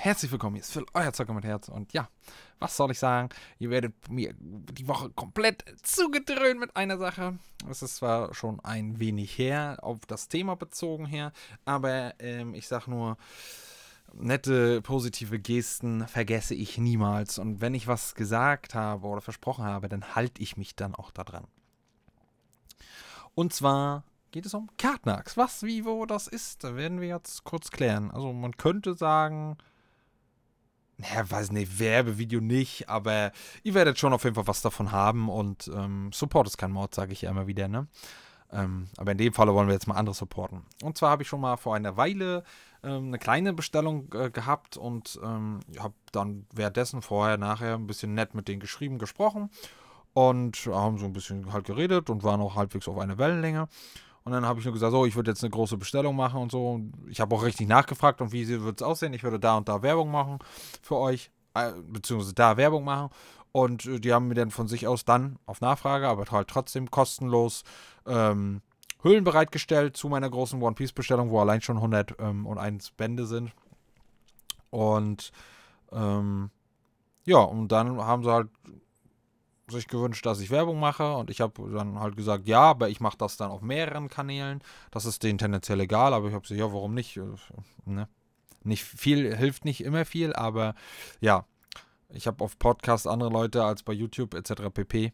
Herzlich willkommen. Hier ist Phil, euer Zocker mit Herz. Und ja, was soll ich sagen? Ihr werdet mir die Woche komplett zugedröhnt mit einer Sache. Es ist zwar schon ein wenig her, auf das Thema bezogen her, aber ähm, ich sag nur, nette, positive Gesten vergesse ich niemals. Und wenn ich was gesagt habe oder versprochen habe, dann halte ich mich dann auch daran. Und zwar geht es um Kartnax. Was, wie, wo das ist, werden wir jetzt kurz klären. Also man könnte sagen, ja, weiß nicht, Werbevideo nicht, aber ihr werdet schon auf jeden Fall was davon haben und ähm, Support ist kein Mord, sage ich ja immer wieder, ne? Ähm, aber in dem Fall wollen wir jetzt mal andere supporten. Und zwar habe ich schon mal vor einer Weile ähm, eine kleine Bestellung äh, gehabt und ähm, habe dann währenddessen vorher, nachher ein bisschen nett mit denen geschrieben, gesprochen und haben so ein bisschen halt geredet und waren auch halbwegs auf einer Wellenlänge. Und dann habe ich nur gesagt, so, ich würde jetzt eine große Bestellung machen und so. Ich habe auch richtig nachgefragt, und wie wird es aussehen. Ich würde da und da Werbung machen für euch, äh, beziehungsweise da Werbung machen. Und äh, die haben mir dann von sich aus dann auf Nachfrage, aber halt trotzdem kostenlos ähm, Hüllen bereitgestellt zu meiner großen One Piece Bestellung, wo allein schon 101 ähm, Bände sind. Und ähm, ja, und dann haben sie halt sich gewünscht, dass ich Werbung mache und ich habe dann halt gesagt, ja, aber ich mache das dann auf mehreren Kanälen. Das ist denen tendenziell egal, aber ich habe gesagt, ja, warum nicht? Äh, ne? Nicht viel hilft nicht immer viel, aber ja, ich habe auf Podcasts andere Leute als bei YouTube etc. pp.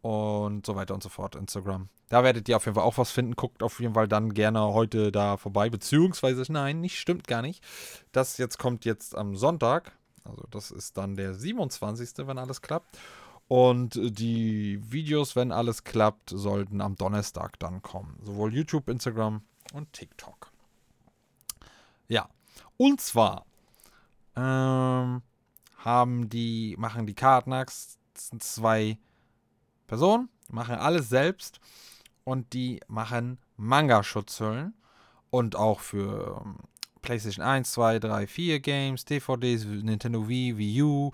Und so weiter und so fort, Instagram. Da werdet ihr auf jeden Fall auch was finden. Guckt auf jeden Fall dann gerne heute da vorbei. Beziehungsweise, nein, nicht, stimmt gar nicht. Das jetzt kommt jetzt am Sonntag. Also das ist dann der 27., wenn alles klappt. Und die Videos, wenn alles klappt, sollten am Donnerstag dann kommen. Sowohl YouTube, Instagram und TikTok. Ja. Und zwar ähm, haben die, machen die Kartnax zwei Personen, machen alles selbst und die machen Manga-Schutzhüllen und auch für ähm, PlayStation 1, 2, 3, 4 Games, DVDs, Nintendo Wii, Wii U,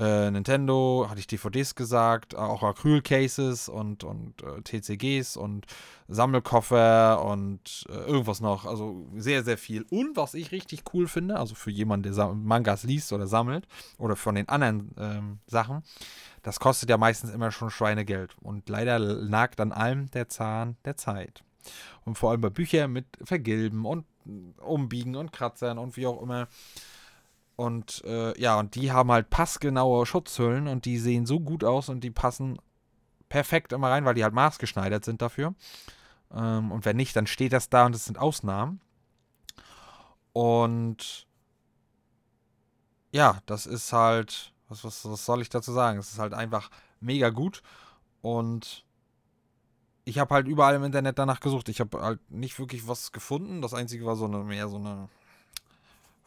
äh, Nintendo, hatte ich DVDs gesagt, auch Acrylcases und, und äh, TCGs und Sammelkoffer und äh, irgendwas noch. Also sehr, sehr viel. Und was ich richtig cool finde, also für jemanden, der Mangas liest oder sammelt oder von den anderen ähm, Sachen, das kostet ja meistens immer schon Schweinegeld. Und leider nagt an allem der Zahn der Zeit. Und vor allem bei Büchern mit Vergilben und Umbiegen und Kratzern und wie auch immer und äh, ja, und die haben halt passgenaue Schutzhüllen und die sehen so gut aus und die passen perfekt immer rein, weil die halt maßgeschneidert sind dafür. Ähm, und wenn nicht, dann steht das da und es sind Ausnahmen. Und ja, das ist halt, was, was, was soll ich dazu sagen? Es ist halt einfach mega gut. Und ich habe halt überall im Internet danach gesucht. Ich habe halt nicht wirklich was gefunden. Das einzige war so eine, mehr so eine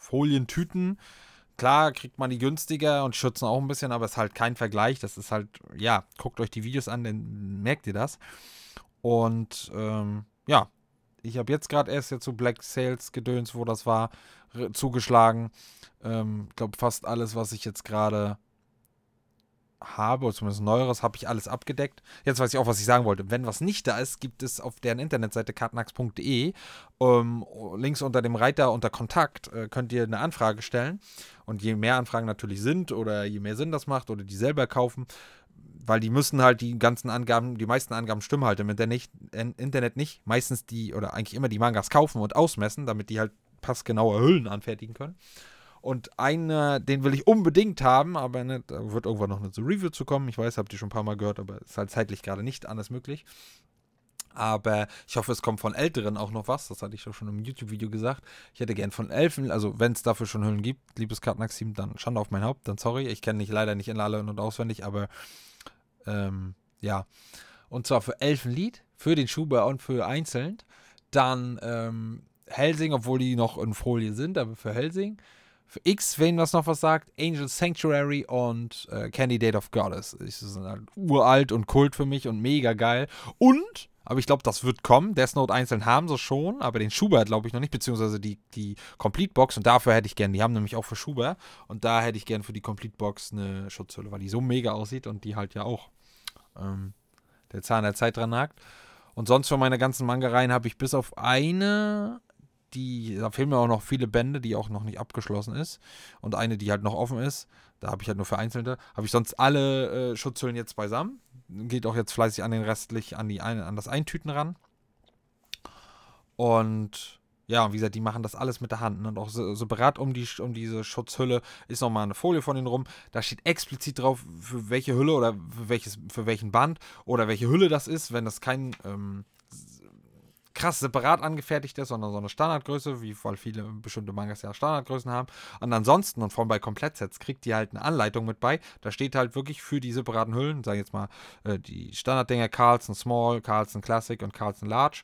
Folientüten. Klar kriegt man die günstiger und schützen auch ein bisschen, aber es ist halt kein Vergleich. Das ist halt, ja, guckt euch die Videos an, dann merkt ihr das. Und ähm, ja, ich habe jetzt gerade erst jetzt so Black Sales Gedöns, wo das war, zugeschlagen. Ähm, ich glaube, fast alles, was ich jetzt gerade habe, oder zumindest Neueres, habe ich alles abgedeckt. Jetzt weiß ich auch, was ich sagen wollte. Wenn was nicht da ist, gibt es auf deren Internetseite kartnax.de ähm, links unter dem Reiter unter Kontakt äh, könnt ihr eine Anfrage stellen. Und je mehr Anfragen natürlich sind oder je mehr Sinn das macht oder die selber kaufen, weil die müssen halt die ganzen Angaben, die meisten Angaben stimmen halt im Internet, nicht. Meistens die oder eigentlich immer die Mangas kaufen und ausmessen, damit die halt passgenaue Hüllen anfertigen können. Und einer, den will ich unbedingt haben, aber ne, da wird irgendwann noch eine Review zu kommen. Ich weiß, habt ihr schon ein paar Mal gehört, aber es ist halt zeitlich gerade nicht anders möglich. Aber ich hoffe, es kommt von Älteren auch noch was. Das hatte ich doch schon im YouTube-Video gesagt. Ich hätte gern von Elfen, also wenn es dafür schon Hüllen gibt, liebes Kartnaxim, dann Schande auf mein Haupt, dann sorry. Ich kenne nicht leider nicht in alle und auswendig, aber ähm, ja. Und zwar für Elfenlied, für den Schuber und für einzeln. Dann ähm, Helsing, obwohl die noch in Folie sind, aber für Helsing Für X, wen das noch was sagt, Angel Sanctuary und äh, Candidate of Goddess. Die sind halt uralt und kult für mich und mega geil. Und, aber ich glaube, das wird kommen. Death Note einzeln haben sie schon, aber den Schubert glaube ich noch nicht, beziehungsweise die, die Complete Box. Und dafür hätte ich gern, die haben nämlich auch für Schubert. Und da hätte ich gern für die Complete Box eine Schutzhülle, weil die so mega aussieht und die halt ja auch ähm, der Zahn der Zeit dran nagt. Und sonst für meine ganzen Manga-Reihen habe ich bis auf eine die, da fehlen mir auch noch viele Bände, die auch noch nicht abgeschlossen ist. Und eine, die halt noch offen ist. Da habe ich halt nur vereinzelte. Habe ich sonst alle äh, Schutzhüllen jetzt beisammen. Geht auch jetzt fleißig an den restlich, an, die, an das Eintüten ran. Und ja, wie gesagt, die machen das alles mit der Hand. Ne? Und auch separat um, die, um diese Schutzhülle ist nochmal eine Folie von denen rum. Da steht explizit drauf, für welche Hülle oder für, welches, für welchen Band oder welche Hülle das ist. Wenn das kein ähm, krass separat angefertigt ist, sondern so eine Standardgröße, wie weil viele bestimmte Mangas ja Standardgrößen haben. Und ansonsten, und von bei Komplettsets, kriegt ihr halt eine Anleitung mit bei. Da steht halt wirklich für die separaten Hüllen, sag ich jetzt mal, äh, die Standarddinger Carlson Small, Carlson Classic und Carlson Large.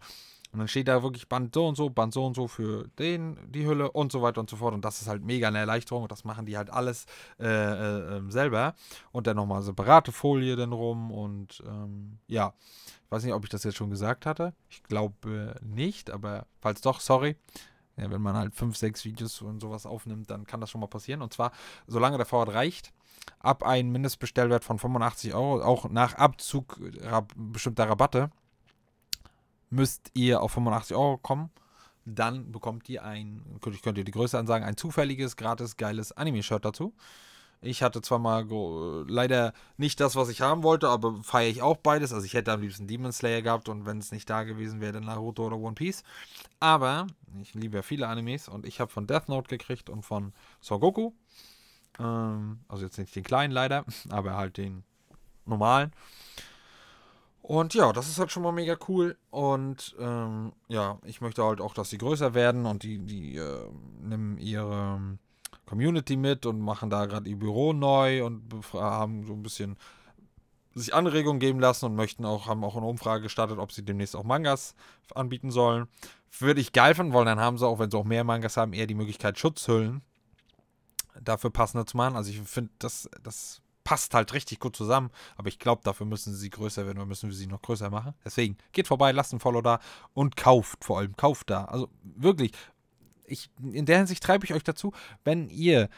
Und dann steht da wirklich Band so und so, Band so und so für den, die Hülle und so weiter und so fort. Und das ist halt mega eine Erleichterung. Und das machen die halt alles äh, äh, ähm, selber. Und dann nochmal separate Folie dann rum. Und ähm, ja, ich weiß nicht, ob ich das jetzt schon gesagt hatte. Ich glaube nicht, aber falls doch, sorry. Ja, wenn man halt fünf, sechs Videos und sowas aufnimmt, dann kann das schon mal passieren. Und zwar, solange der Vorrat reicht, ab einem Mindestbestellwert von 85 Euro, auch nach Abzug rab bestimmter Rabatte, müsst ihr auf 85 Euro kommen. Dann bekommt ihr ein, könnt, könnt ihr die Größe ansagen, ein zufälliges, gratis, geiles Anime-Shirt dazu. Ich hatte zwar mal leider nicht das, was ich haben wollte, aber feiere ich auch beides. Also ich hätte am liebsten Demon Slayer gehabt und wenn es nicht da gewesen wäre, dann Naruto oder One Piece. Aber ich liebe ja viele Animes und ich habe von Death Note gekriegt und von Son. Ähm, also jetzt nicht den kleinen leider, aber halt den normalen. Und ja, das ist halt schon mal mega cool. Und ähm, ja, ich möchte halt auch, dass sie größer werden und die, die äh, nehmen ihre Community mit und machen da gerade ihr Büro neu und haben so ein bisschen sich Anregungen geben lassen und möchten auch, haben auch eine Umfrage gestartet, ob sie demnächst auch Mangas anbieten sollen. Würde ich geil finden wollen, dann haben sie auch, wenn sie auch mehr Mangas haben, eher die Möglichkeit, Schutzhüllen dafür passender zu machen. Also ich finde, das, das passt halt richtig gut zusammen, aber ich glaube, dafür müssen sie größer werden, oder müssen wir sie noch größer machen. Deswegen, geht vorbei, lasst ein Follow da und kauft vor allem, kauft da. Also wirklich, ich, in der Hinsicht treibe ich euch dazu, wenn ihr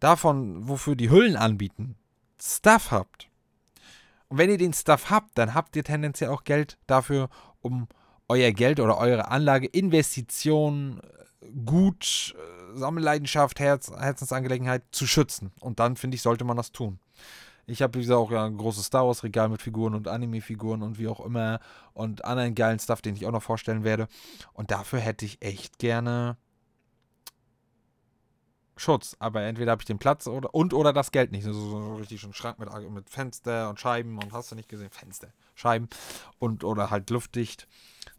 davon, wofür die Hüllen anbieten, Stuff habt. Und wenn ihr den Stuff habt, dann habt ihr tendenziell auch Geld dafür, um euer Geld oder eure Anlage, Investition, Gut, äh, Sammelleidenschaft, Herz, Herzensangelegenheit zu schützen. Und dann, finde ich, sollte man das tun. Ich habe, wie gesagt, auch ja ein großes Star Wars Regal mit Figuren und Anime-Figuren und wie auch immer und anderen geilen Stuff, den ich auch noch vorstellen werde. Und dafür hätte ich echt gerne Schutz, aber entweder habe ich den Platz oder, und oder das Geld nicht. So, so richtig schon Schrank mit, mit Fenster und Scheiben und hast du nicht gesehen, Fenster, Scheiben und oder halt luftdicht.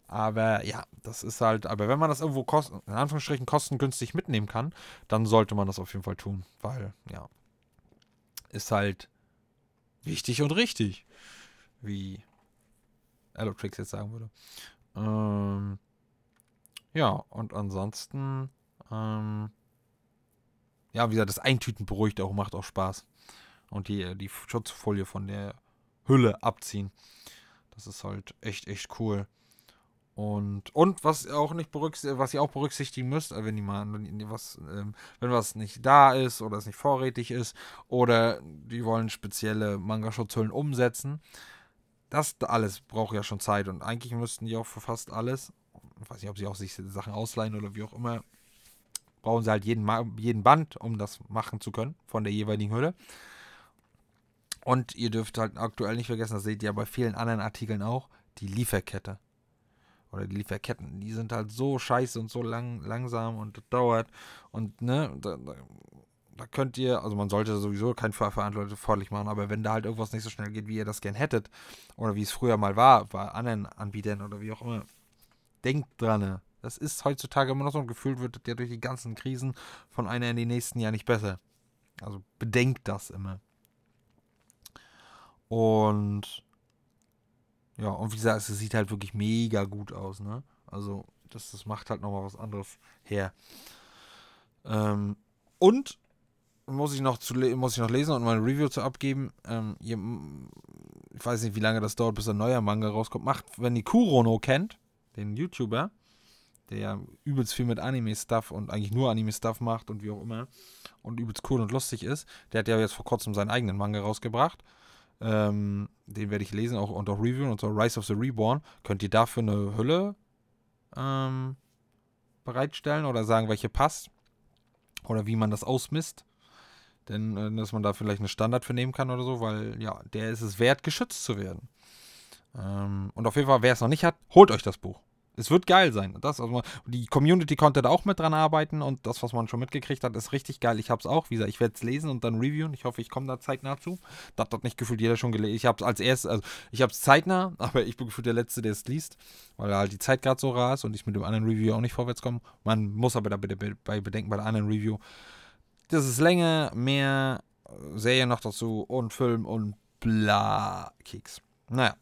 Aber ja, das ist halt, aber wenn man das irgendwo kosten, in Anführungsstrichen kostengünstig mitnehmen kann, dann sollte man das auf jeden Fall tun, weil ja, ist halt wichtig und richtig, wie Allotrix jetzt sagen würde. Ähm, ja, und ansonsten, ähm, ja, wie gesagt, das Eintüten beruhigt auch, macht auch Spaß. Und die, die Schutzfolie von der Hülle abziehen. Das ist halt echt, echt cool. Und, und was auch nicht was ihr auch berücksichtigen müsst, äh, wenn die mal was, ähm, wenn was nicht da ist oder es nicht vorrätig ist oder die wollen spezielle Manga-Schutzhüllen umsetzen, das alles braucht ja schon Zeit und eigentlich müssten die auch für fast alles, ich weiß nicht, ob sie auch sich Sachen ausleihen oder wie auch immer, brauchen sie halt jeden, jeden Band, um das machen zu können, von der jeweiligen Hülle. Und ihr dürft halt aktuell nicht vergessen, das seht ihr ja bei vielen anderen Artikeln auch, die Lieferkette. Oder die Lieferketten, die sind halt so scheiße und so lang, langsam und das dauert. Und ne, da, da, könnt ihr, also man sollte sowieso kein verantwortlich machen, aber wenn da halt irgendwas nicht so schnell geht, wie ihr das gern hättet, oder wie es früher mal war, bei anderen Anbietern oder wie auch immer, denkt dran, ne? Das ist heutzutage immer noch so und gefühlt wird ja durch die ganzen Krisen von einer in die nächsten Jahr nicht besser. Also bedenkt das immer. Und ja, und wie gesagt, es sieht halt wirklich mega gut aus, ne? Also, das, das macht halt nochmal was anderes her. Ähm, und muss ich noch zu muss ich noch lesen und meine Review zu abgeben. Ähm, ihr, ich weiß nicht, wie lange das dauert, bis ein neuer Manga rauskommt. Macht, wenn ihr Kurono kennt, den YouTuber, der ja übelst viel mit Anime-Stuff und eigentlich nur Anime-Stuff macht und wie auch immer und übelst cool und lustig ist. Der hat ja jetzt vor kurzem seinen eigenen Manga rausgebracht. Ähm, den werde ich lesen auch und auch reviewen und so Rise of the Reborn. Könnt ihr dafür eine Hülle ähm, bereitstellen oder sagen, welche passt? Oder wie man das ausmisst? Denn, äh, dass man da vielleicht einen Standard für nehmen kann oder so, weil ja, der ist es wert, geschützt zu werden. Ähm, und auf jeden Fall, wer es noch nicht hat, holt euch das Buch. Es wird geil sein. Das, also, die Community konnte da auch mit dran arbeiten und das, was man schon mitgekriegt hat, ist richtig geil. Ich habe es auch. Wie gesagt, ich werde es lesen und dann reviewen. Ich hoffe, ich komme da zeitnah zu. Das hat nicht gefühlt jeder schon gelesen. Ich habe es als erstes, also ich habe es zeitnah, aber ich bin gefühlt der Letzte, der es liest, weil halt die Zeit gerade so rar ist und ich mit dem anderen Review auch nicht vorwärts komme. Man muss aber dabei bedenken, bei der anderen Review, das ist länger, mehr Serie noch dazu und Film und bla Keks. Naja.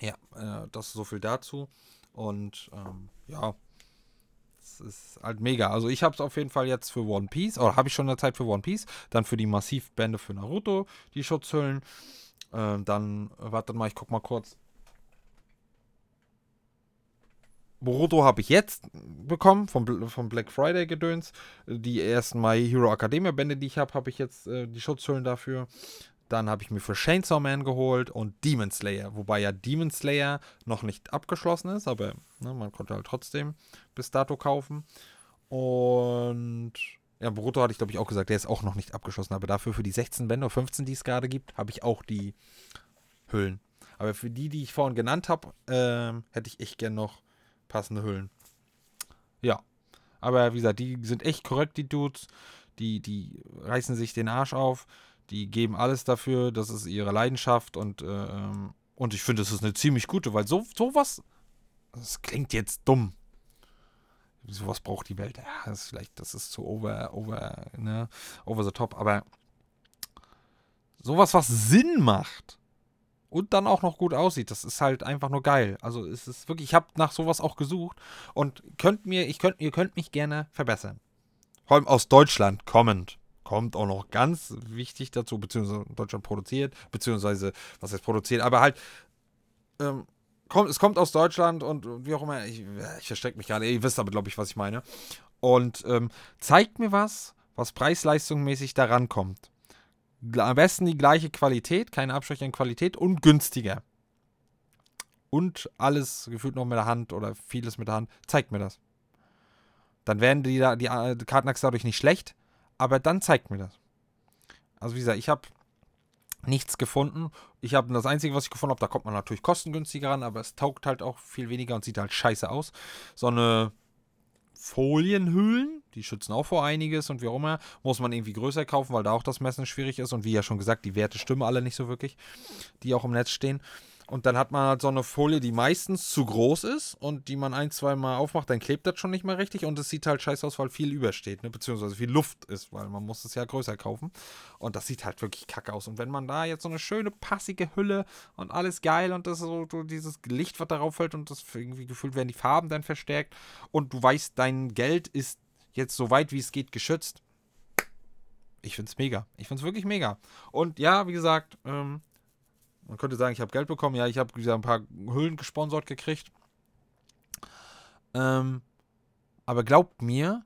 Ja, äh, das ist so viel dazu. Und ähm, ja, es ist halt mega. Also ich habe es auf jeden Fall jetzt für One Piece, oder habe ich schon eine Zeit für One Piece, dann für die Massivbände für Naruto, die Schutzhüllen. Ähm, dann, warte mal, ich guck mal kurz. Boruto habe ich jetzt bekommen, vom, vom Black Friday Gedöns. Die ersten My Hero Academia Bände, die ich habe, habe ich jetzt äh, die Schutzhüllen dafür. Dann habe ich mir für Chainsaw Man geholt und Demon Slayer. Wobei ja Demon Slayer noch nicht abgeschlossen ist, aber ne, man konnte halt trotzdem bis dato kaufen. Und ja, Boruto hatte ich glaube ich auch gesagt, der ist auch noch nicht abgeschlossen. Aber dafür für die 16 Bände oder 15, die es gerade gibt, habe ich auch die Hüllen. Aber für die, die ich vorhin genannt habe, äh, hätte ich echt gern noch passende Hüllen. Ja. Aber wie gesagt, die sind echt korrekt, die Dudes. Die, die reißen sich den Arsch auf die geben alles dafür, das ist ihre Leidenschaft und, äh, ähm, und ich finde, das ist eine ziemlich gute, weil so sowas, das klingt jetzt dumm. Sowas braucht die Welt. Ja, das ist vielleicht, das ist zu over, over, ne, over the top, aber sowas, was Sinn macht und dann auch noch gut aussieht, das ist halt einfach nur geil. Also es ist wirklich, ich habe nach sowas auch gesucht und könnt mir, ich könnt, ihr könnt mich gerne verbessern. Vor allem aus Deutschland kommend kommt auch noch ganz wichtig dazu, beziehungsweise Deutschland produziert, beziehungsweise, was heißt produziert, aber halt, ähm, kommt, es kommt aus Deutschland und wie auch immer, ich, ich verstecke mich gerade, ihr wisst aber, glaube ich, was ich meine. Und ähm, zeigt mir was, was preis-leistungsmäßig daran kommt. Am besten die gleiche Qualität, keine Abstriche an Qualität und günstiger. Und alles gefühlt noch mit der Hand oder vieles mit der Hand. Zeigt mir das. Dann werden die, die, die Kartenachs dadurch nicht schlecht, aber dann zeigt mir das. Also wie gesagt, ich habe nichts gefunden. Ich habe das Einzige, was ich gefunden habe, da kommt man natürlich kostengünstiger ran, aber es taugt halt auch viel weniger und sieht halt scheiße aus. So eine Folienhüllen, die schützen auch vor einiges und wie auch immer, muss man irgendwie größer kaufen, weil da auch das Messen schwierig ist und wie ja schon gesagt, die Werte stimmen alle nicht so wirklich, die auch im Netz stehen. Und dann hat man halt so eine Folie, die meistens zu groß ist und die man ein, zwei Mal aufmacht, dann klebt das schon nicht mehr richtig und es sieht halt scheiße aus, weil viel übersteht, ne? beziehungsweise viel Luft ist, weil man muss es ja größer kaufen. Und das sieht halt wirklich kacke aus. Und wenn man da jetzt so eine schöne, passige Hülle und alles geil und das so, so dieses Licht, was darauf fällt und das irgendwie gefühlt werden die Farben dann verstärkt und du weißt, dein Geld ist jetzt so weit wie es geht geschützt. Ich find's mega. Ich find's wirklich mega. Und ja, wie gesagt, ähm, man könnte sagen, ich habe Geld bekommen. Ja, ich habe ein paar Hüllen gesponsert gekriegt. Ähm, aber glaubt mir,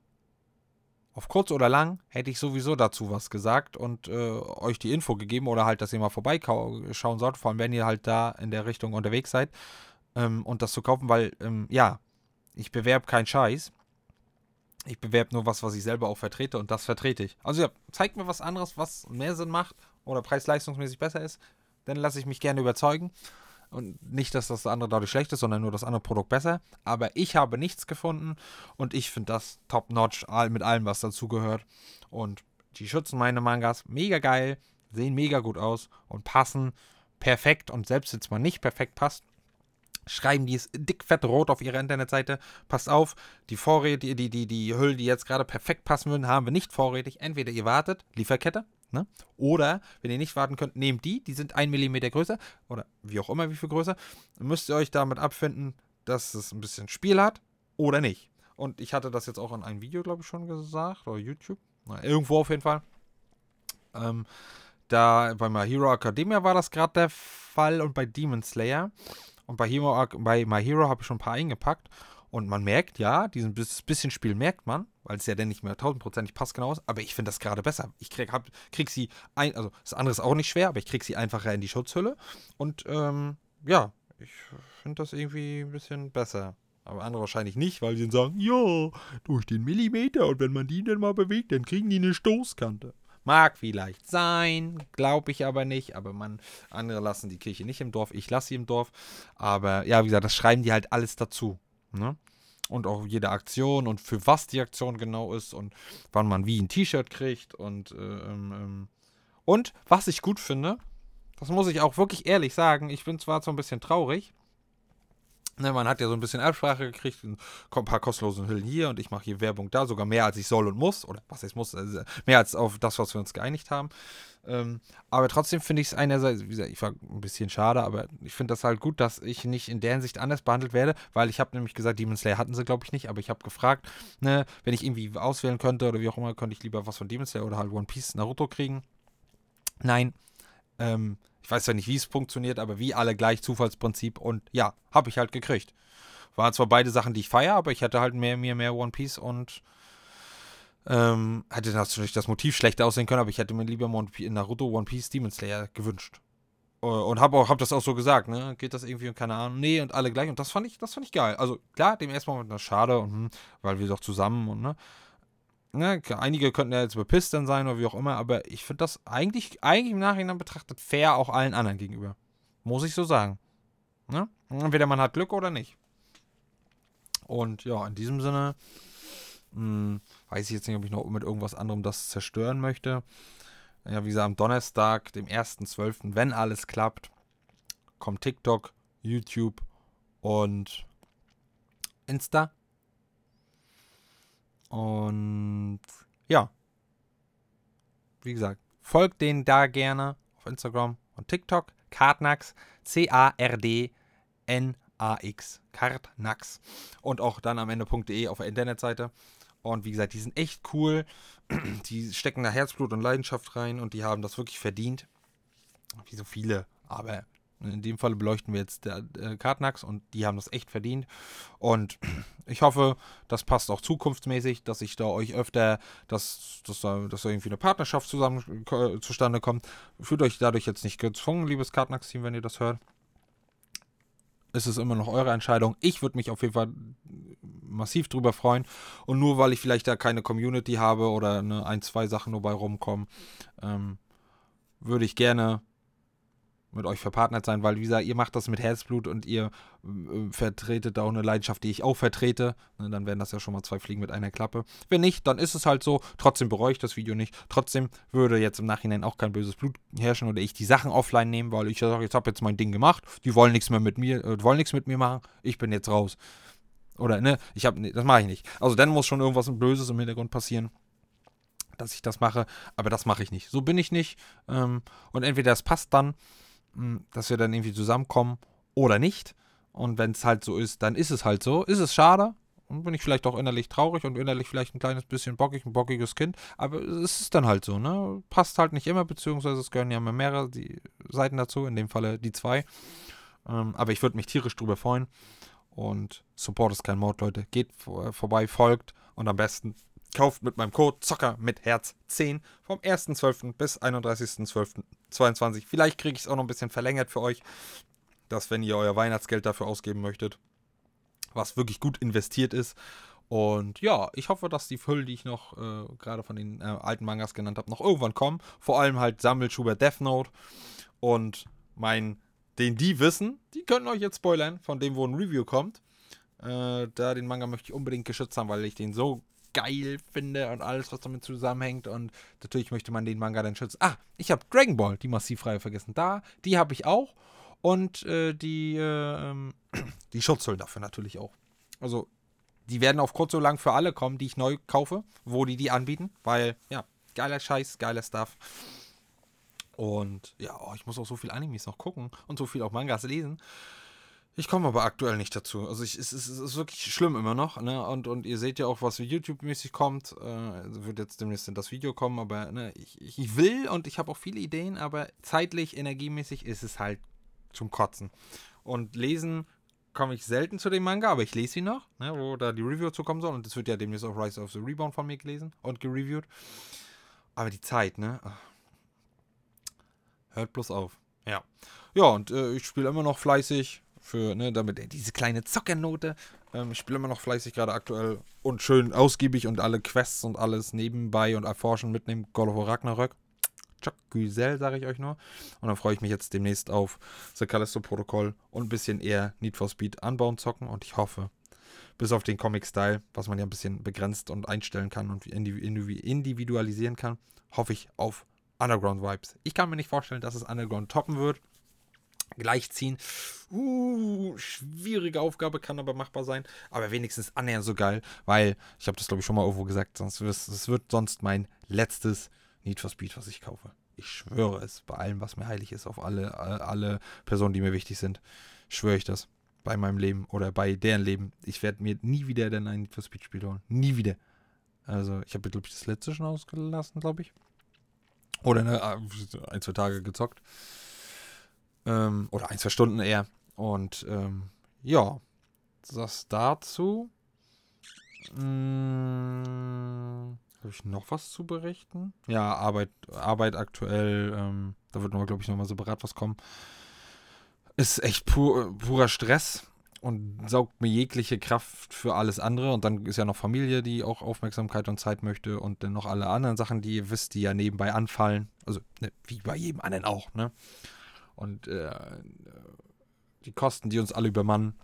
auf kurz oder lang hätte ich sowieso dazu was gesagt und äh, euch die Info gegeben oder halt, dass ihr mal vorbeischauen sollt, vor allem wenn ihr halt da in der Richtung unterwegs seid ähm, und das zu kaufen, weil, ähm, ja, ich bewerbe keinen Scheiß. Ich bewerbe nur was, was ich selber auch vertrete und das vertrete ich. Also ja, zeigt mir was anderes, was mehr Sinn macht oder preis-leistungsmäßig besser ist dann lasse ich mich gerne überzeugen. Und nicht, dass das andere dadurch schlecht ist, sondern nur das andere Produkt besser. Aber ich habe nichts gefunden und ich finde das top-notch mit allem, was dazugehört. Und die schützen meine Mangas mega geil, sehen mega gut aus und passen perfekt. Und selbst wenn es mal nicht perfekt passt, schreiben die es dick fett rot auf ihrer Internetseite. Passt auf, die Vorräte, die, die, die Hüllen, die jetzt gerade perfekt passen würden, haben wir nicht vorrätig. Entweder ihr wartet, Lieferkette, Ne? Oder, wenn ihr nicht warten könnt, nehmt die, die sind 1 mm größer oder wie auch immer, wie viel größer. Dann müsst ihr euch damit abfinden, dass es ein bisschen Spiel hat oder nicht. Und ich hatte das jetzt auch in einem Video, glaube ich, schon gesagt, oder YouTube. Na, irgendwo auf jeden Fall. Ähm, da bei My Hero Academia war das gerade der Fall und bei Demon Slayer. Und bei, Hero, bei My Hero habe ich schon ein paar eingepackt. Und man merkt, ja, diesen bisschen Spiel merkt man, weil es ja dann nicht mehr tausendprozentig passgenau ist. Aber ich finde das gerade besser. Ich krieg, hab, krieg sie ein, also das andere ist auch nicht schwer, aber ich krieg sie einfacher in die Schutzhülle. Und ähm, ja, ich finde das irgendwie ein bisschen besser. Aber andere wahrscheinlich nicht, weil sie dann sagen, ja, durch den Millimeter und wenn man die dann mal bewegt, dann kriegen die eine Stoßkante. Mag vielleicht sein, glaube ich aber nicht. Aber man, andere lassen die Kirche nicht im Dorf. Ich lasse sie im Dorf. Aber ja, wie gesagt, das schreiben die halt alles dazu. Ne? Und auch jede Aktion und für was die Aktion genau ist und wann man wie ein T-Shirt kriegt und äh, ähm, ähm, und was ich gut finde, das muss ich auch wirklich ehrlich sagen, ich bin zwar so ein bisschen traurig, Ne, man hat ja so ein bisschen Absprache gekriegt, ein paar kostenlose Hüllen hier und ich mache hier Werbung da, sogar mehr als ich soll und muss, oder was ich muss, also mehr als auf das, was wir uns geeinigt haben. Ähm, aber trotzdem finde ich es einerseits, wie gesagt, ich war ein bisschen schade, aber ich finde das halt gut, dass ich nicht in der Hinsicht anders behandelt werde, weil ich habe nämlich gesagt, Demon Slayer hatten sie, glaube ich, nicht, aber ich habe gefragt, ne, wenn ich irgendwie auswählen könnte oder wie auch immer, könnte ich lieber was von Demon Slayer oder halt One Piece Naruto kriegen. Nein, ähm, ich weiß ja nicht, wie es funktioniert, aber wie alle gleich Zufallsprinzip und ja, habe ich halt gekriegt. Waren zwar beide Sachen, die ich feiere, aber ich hatte halt mehr, mir mehr One Piece und ähm, hätte natürlich das Motiv schlechter aussehen können, aber ich hätte mir lieber Naruto, One Piece, Demon Slayer gewünscht. Äh, und habe hab das auch so gesagt, ne? Geht das irgendwie und keine Ahnung. Nee, und alle gleich. Und das fand ich, das fand ich geil. Also klar, dem ersten Moment schade und hm, weil wir doch zusammen und ne ne, einige könnten ja jetzt bepisst dann sein oder wie auch immer, aber ich finde das eigentlich, eigentlich im Nachhinein betrachtet fair auch allen anderen gegenüber. Muss ich so sagen. Ne? Entweder man hat Glück oder nicht. Und ja, in diesem Sinne mh, hm, weiß ich jetzt nicht, ob ich noch mit irgendwas anderem das zerstören möchte. Ja, wie gesagt, am Donnerstag, dem 1.12., wenn alles klappt, kommt TikTok, YouTube und Insta. Und ja, wie gesagt, folgt denen da gerne auf Instagram und TikTok. Kartnax, C-A-R-D-N-A-X. Kartnax. Und auch dann am Ende.de auf der Internetseite. Und wie gesagt, die sind echt cool. Die stecken da Herzblut und Leidenschaft rein und die haben das wirklich verdient. Wie so viele. Aber in dem Fall beleuchten wir jetzt der äh, Kartnax und die haben das echt verdient. Und ich hoffe, das passt auch zukunftsmäßig, dass ich da euch öfter, dass, dass, da, dass da irgendwie eine Partnerschaft zusammen äh, zustande kommt. Fühlt euch dadurch jetzt nicht gezwungen, liebes Kartnax-Team, wenn ihr das hört. Ist es immer noch eure Entscheidung. Ich würde mich auf jeden Fall massiv drüber freuen. Und nur weil ich vielleicht da keine Community habe oder eine, ein, zwei Sachen nur bei rumkommen, ähm, würde ich gerne mit euch verpartnert sein, weil, wie gesagt, ihr macht das mit Herzblut und ihr äh, vertretet auch eine Leidenschaft, die ich auch vertrete. Ne, dann wären das ja schon mal zwei Fliegen mit einer Klappe. Wenn nicht, dann ist es halt so. Trotzdem bereue ich das Video nicht. Trotzdem würde jetzt im Nachhinein auch kein böses Blut herrschen oder ich die Sachen offline nehmen, weil ich sage, jetzt habe jetzt mein Ding gemacht. Die wollen nichts mehr mit mir, äh, wollen nichts mit mir machen. Ich bin jetzt raus. Oder, ne, ich habe, nee, das mache ich nicht. Also dann muss schon irgendwas Böses im Hintergrund passieren dass ich das mache, aber das mache ich nicht. So bin ich nicht. Ähm, und entweder es passt dann dass wir dann irgendwie zusammenkommen oder nicht. Und wenn es halt so ist, dann ist es halt so. Ist es schade? Und bin ich vielleicht auch innerlich traurig und innerlich vielleicht ein kleines bisschen bockig, ein bockiges Kind. Aber es ist dann halt so, ne? Passt halt nicht immer, beziehungsweise es gehören ja immer mehrere die Seiten dazu, in dem Falle die zwei. Ähm, aber ich würde mich tierisch drüber freuen. Und Support ist kein Mord, Leute. Geht vor, vorbei, folgt und am besten kauft mit meinem Code Zocker mit Herz 10 vom 1.12. bis 31.12.22. Vielleicht kriege ich es auch noch ein bisschen verlängert für euch, dass wenn ihr euer Weihnachtsgeld dafür ausgeben möchtet, was wirklich gut investiert ist. Und ja, ich hoffe, dass die Füllen, die ich noch äh, gerade von den äh, alten Mangas genannt habe, noch irgendwann kommen. Vor allem halt Sammelschuber Death Note und mein, den die wissen, die können euch jetzt spoilern, von dem, wo ein Review kommt. Äh, da den Manga möchte ich unbedingt geschützt haben, weil ich den so geil finde und alles, was damit zusammenhängt. Und natürlich möchte man den Manga dann schützen. Ah, ich habe Dragon Ball, die Massivreihe vergessen. Da, die habe ich auch. Und äh, die, äh, ähm, die Schutzhüllen dafür natürlich auch. Also, die werden auf kurz so lang für alle kommen, die ich neu kaufe, wo die die anbieten. Weil, ja, geiler Scheiß, geiler Stuff. Und ja, oh, ich muss auch so viel Animes noch gucken und so viel auch Mangas lesen. Ich komme aber aktuell nicht dazu. Also ich, es, ist, es ist wirklich schlimm immer noch. Ne? Und, und ihr seht ja auch, was YouTube-mäßig kommt. Äh, wird jetzt demnächst in das Video kommen, aber ne, ich, ich will und ich habe auch viele Ideen, aber zeitlich, energiemäßig ist es halt zum Kotzen. Und lesen komme ich selten zu dem Manga, aber ich lese sie noch, ne, wo da die Review zukommen soll. Und das wird ja demnächst auch Rise of the Rebound von mir gelesen und gereviewt. Aber die Zeit, ne? Hört bloß auf. Ja. Ja, und äh, ich spiele immer noch fleißig für, ne, damit diese kleine Zockernote. Ähm, ich spiele immer noch fleißig gerade aktuell und schön ausgiebig und alle Quests und alles nebenbei und erforschen mitnehmen. God of War Ragnarök. Chuck Güsel, sage ich euch nur. Und dann freue ich mich jetzt demnächst auf The Callisto Protokoll und ein bisschen eher Need for Speed anbauen zocken. Und ich hoffe, bis auf den Comic-Style, was man ja ein bisschen begrenzt und einstellen kann und individualisieren kann, hoffe ich auf Underground-Vibes. Ich kann mir nicht vorstellen, dass es Underground toppen wird gleichziehen. Uh, schwierige Aufgabe, kann aber machbar sein. Aber wenigstens annähernd so geil, weil, ich habe das glaube ich schon mal irgendwo gesagt, sonst es wird sonst mein letztes Need for Speed, was ich kaufe. Ich schwöre es, bei allem, was mir heilig ist, auf alle, alle Personen, die mir wichtig sind, schwöre ich das. Bei meinem Leben oder bei deren Leben. Ich werde mir nie wieder dann ein Need for Speed Spiel holen. Nie wieder. Also, ich habe, glaube ich, das letzte schon ausgelassen, glaube ich. Oder ne, ein, zwei Tage gezockt. Ähm, oder ein, zwei Stunden eher. Und ähm, ja, das dazu. Hm, Habe ich noch was zu berichten? Ja, Arbeit, Arbeit aktuell, ähm, da wird nochmal, glaube ich, nochmal separat was kommen. Ist echt pur, purer Stress und saugt mir jegliche Kraft für alles andere. Und dann ist ja noch Familie, die auch Aufmerksamkeit und Zeit möchte. Und dann noch alle anderen Sachen, die ihr wisst, die ja nebenbei anfallen. Also, ne, wie bei jedem anderen auch, ne? Und äh, die Kosten, die uns alle übermannen.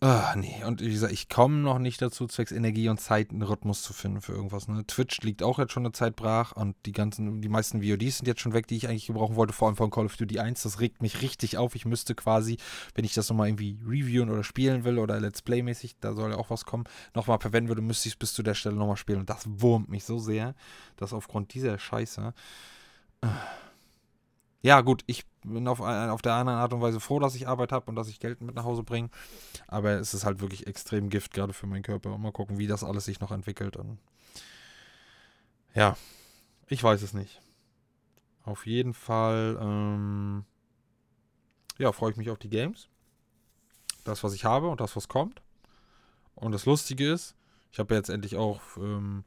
Ah, nee, und wie gesagt, ich komme noch nicht dazu, zwecks Energie und Zeit einen Rhythmus zu finden für irgendwas. Ne? Twitch liegt auch jetzt schon eine Zeit brach und die ganzen, die meisten VODs sind jetzt schon weg, die ich eigentlich gebrauchen wollte, vor allem von Call of Duty 1. Das regt mich richtig auf. Ich müsste quasi, wenn ich das nochmal irgendwie reviewen oder spielen will oder Let's Play-mäßig, da soll ja auch was kommen, nochmal verwenden würde, müsste ich es bis zu der Stelle nochmal spielen. Und das wurmt mich so sehr, dass aufgrund dieser Scheiße. Äh, ja, gut, ich bin auf, auf der anderen Art und Weise froh, dass ich Arbeit habe und dass ich Geld mit nach Hause bringe. Aber es ist halt wirklich extrem Gift, gerade für meinen Körper. Und mal gucken, wie das alles sich noch entwickelt. Und ja, ich weiß es nicht. Auf jeden Fall, ähm, ja, freue ich mich auf die Games. Das, was ich habe und das, was kommt. Und das Lustige ist, ich habe jetzt endlich auch ähm,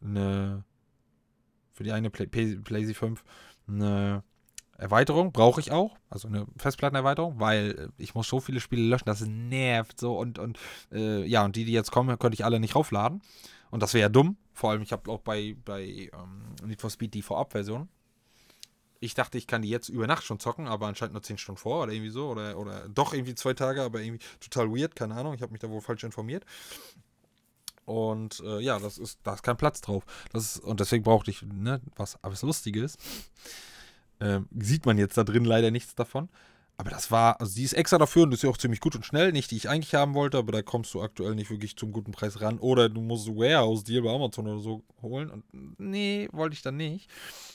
eine, für die eine Play, PlayStation 5 eine Erweiterung brauche ich auch, also eine Festplattenerweiterung, weil ich muss so viele Spiele löschen, das nervt so und, und äh, ja, und die, die jetzt kommen, könnte ich alle nicht raufladen. Und das wäre ja dumm. Vor allem, ich habe auch bei, bei ähm, Need for Speed die Vorab-Version. Ich dachte, ich kann die jetzt über Nacht schon zocken, aber anscheinend nur 10 Stunden vor oder irgendwie so. Oder, oder doch irgendwie zwei Tage, aber irgendwie total weird, keine Ahnung. Ich habe mich da wohl falsch informiert. Und äh, ja, das ist, da ist kein Platz drauf. Das ist, und deswegen brauchte ich, ne, was, aber das Lustige ist, ähm, sieht man jetzt da drin leider nichts davon. Aber das war, also die ist extra dafür und ist ja auch ziemlich gut und schnell. Nicht die ich eigentlich haben wollte, aber da kommst du aktuell nicht wirklich zum guten Preis ran. Oder du musst Warehouse-Deal bei Amazon oder so holen. Und nee, wollte ich dann nicht.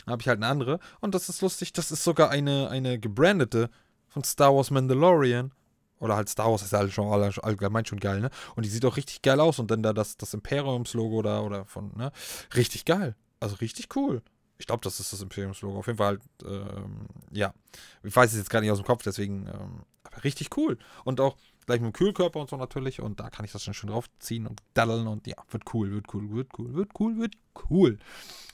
Dann habe ich halt eine andere. Und das ist lustig, das ist sogar eine, eine gebrandete von Star Wars Mandalorian. Oder halt Star Wars ist halt schon allgemein schon geil, ne? Und die sieht auch richtig geil aus. Und dann da das, das Imperiums-Logo da oder von, ne? Richtig geil. Also richtig cool. Ich glaube, das ist das Imperiums-Logo. Auf jeden Fall halt, ähm, ja. Ich weiß es jetzt gar nicht aus dem Kopf, deswegen, ähm, aber richtig cool. Und auch gleich mit dem Kühlkörper und so natürlich. Und da kann ich das dann schön draufziehen und daddeln und ja, wird cool, wird cool, wird cool, wird cool, wird cool.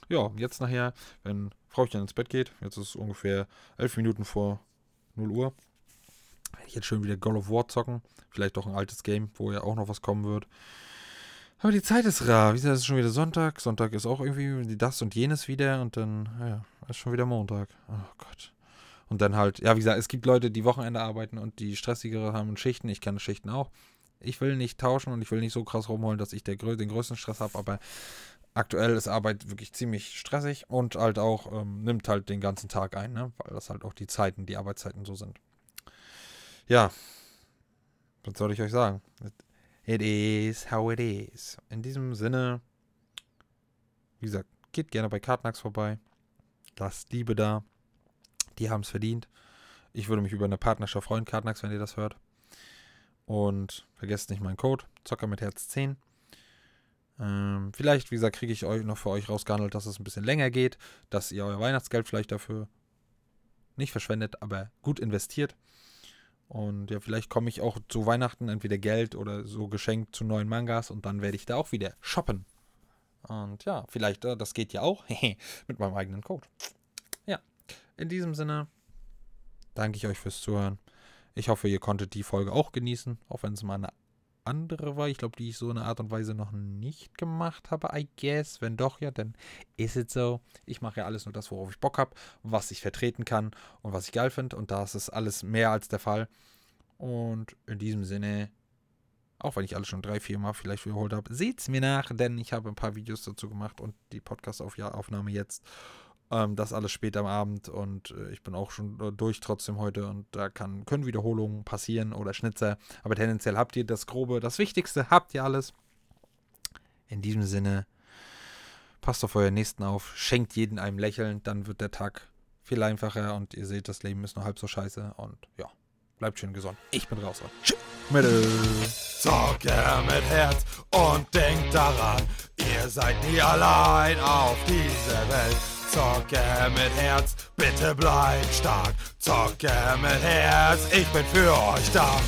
Ja, jetzt nachher, wenn Frau dann ins Bett geht, jetzt ist es ungefähr elf Minuten vor 0 Uhr, werde ich jetzt schön wieder God of War zocken. Vielleicht doch ein altes Game, wo ja auch noch was kommen wird. Aber die Zeit ist rar. Wie gesagt, es ist schon wieder Sonntag. Sonntag ist auch irgendwie das und jenes wieder. Und dann, ja, ist schon wieder Montag. Oh Gott. Und dann halt, ja, wie gesagt, es gibt Leute, die Wochenende arbeiten und die stressigere haben Schichten. Ich kenne Schichten auch. Ich will nicht tauschen und ich will nicht so krass rumholen, dass ich der, den größten Stress habe, aber aktuell ist Arbeit wirklich ziemlich stressig und halt auch ähm, nimmt halt den ganzen Tag ein, ne? weil das halt auch die Zeiten, die Arbeitszeiten so sind. Ja, was soll ich euch sagen? It is how it is. In diesem Sinne, wie gesagt, geht gerne bei Kartnax vorbei. Lasst Liebe da. Die haben es verdient. Ich würde mich über eine Partnerschaft freuen, Kartnax, wenn ihr das hört. Und vergesst nicht meinen Code, Zocker mit Herz 10. Ähm, vielleicht, wie gesagt, kriege ich euch noch für euch rausgehandelt, dass es ein bisschen länger geht, dass ihr euer Weihnachtsgeld vielleicht dafür nicht verschwendet, aber gut investiert. Und ja, vielleicht komme ich auch zu Weihnachten entweder Geld oder so geschenkt zu neuen Mangas und dann werde ich da auch wieder shoppen. Und ja, vielleicht, äh, das geht ja auch mit meinem eigenen Code. Ja, in diesem Sinne danke ich euch fürs Zuhören. Ich hoffe, ihr konntet die Folge auch genießen, auch wenn es mal eine andere war. Ich glaube, die ich so in einer Art und Weise noch nicht gemacht habe, I guess. Wenn doch, ja, dann ist es so. Ich mache ja alles nur das, worauf ich Bock habe, was ich vertreten kann und was ich geil finde. Und da ist es alles mehr als der Fall. Und in diesem Sinne, auch wenn ich alles schon drei, vier Mal vielleicht wiederholt habe, seht es mir nach, denn ich habe ein paar Videos dazu gemacht und die Podcast-Aufnahme jetzt. Ähm, das alles später am Abend und äh, ich bin auch schon äh, durch trotzdem heute und da kann, können Wiederholungen passieren oder Schnitzer. Aber tendenziell habt ihr das Grobe, das Wichtigste, habt ihr alles. In diesem Sinne, passt auf euren Nächsten auf, schenkt jeden einem Lächeln, dann wird der Tag viel einfacher und ihr seht, das Leben ist nur halb so scheiße und ja, bleibt schön gesund. Ich bin raus. Tschüss. Zocke mit Herz und denkt daran, ihr seid nie allein auf dieser Welt. Zocke mit Herz, bitte bleibt stark. Zocke mit Herz, ich bin für euch da.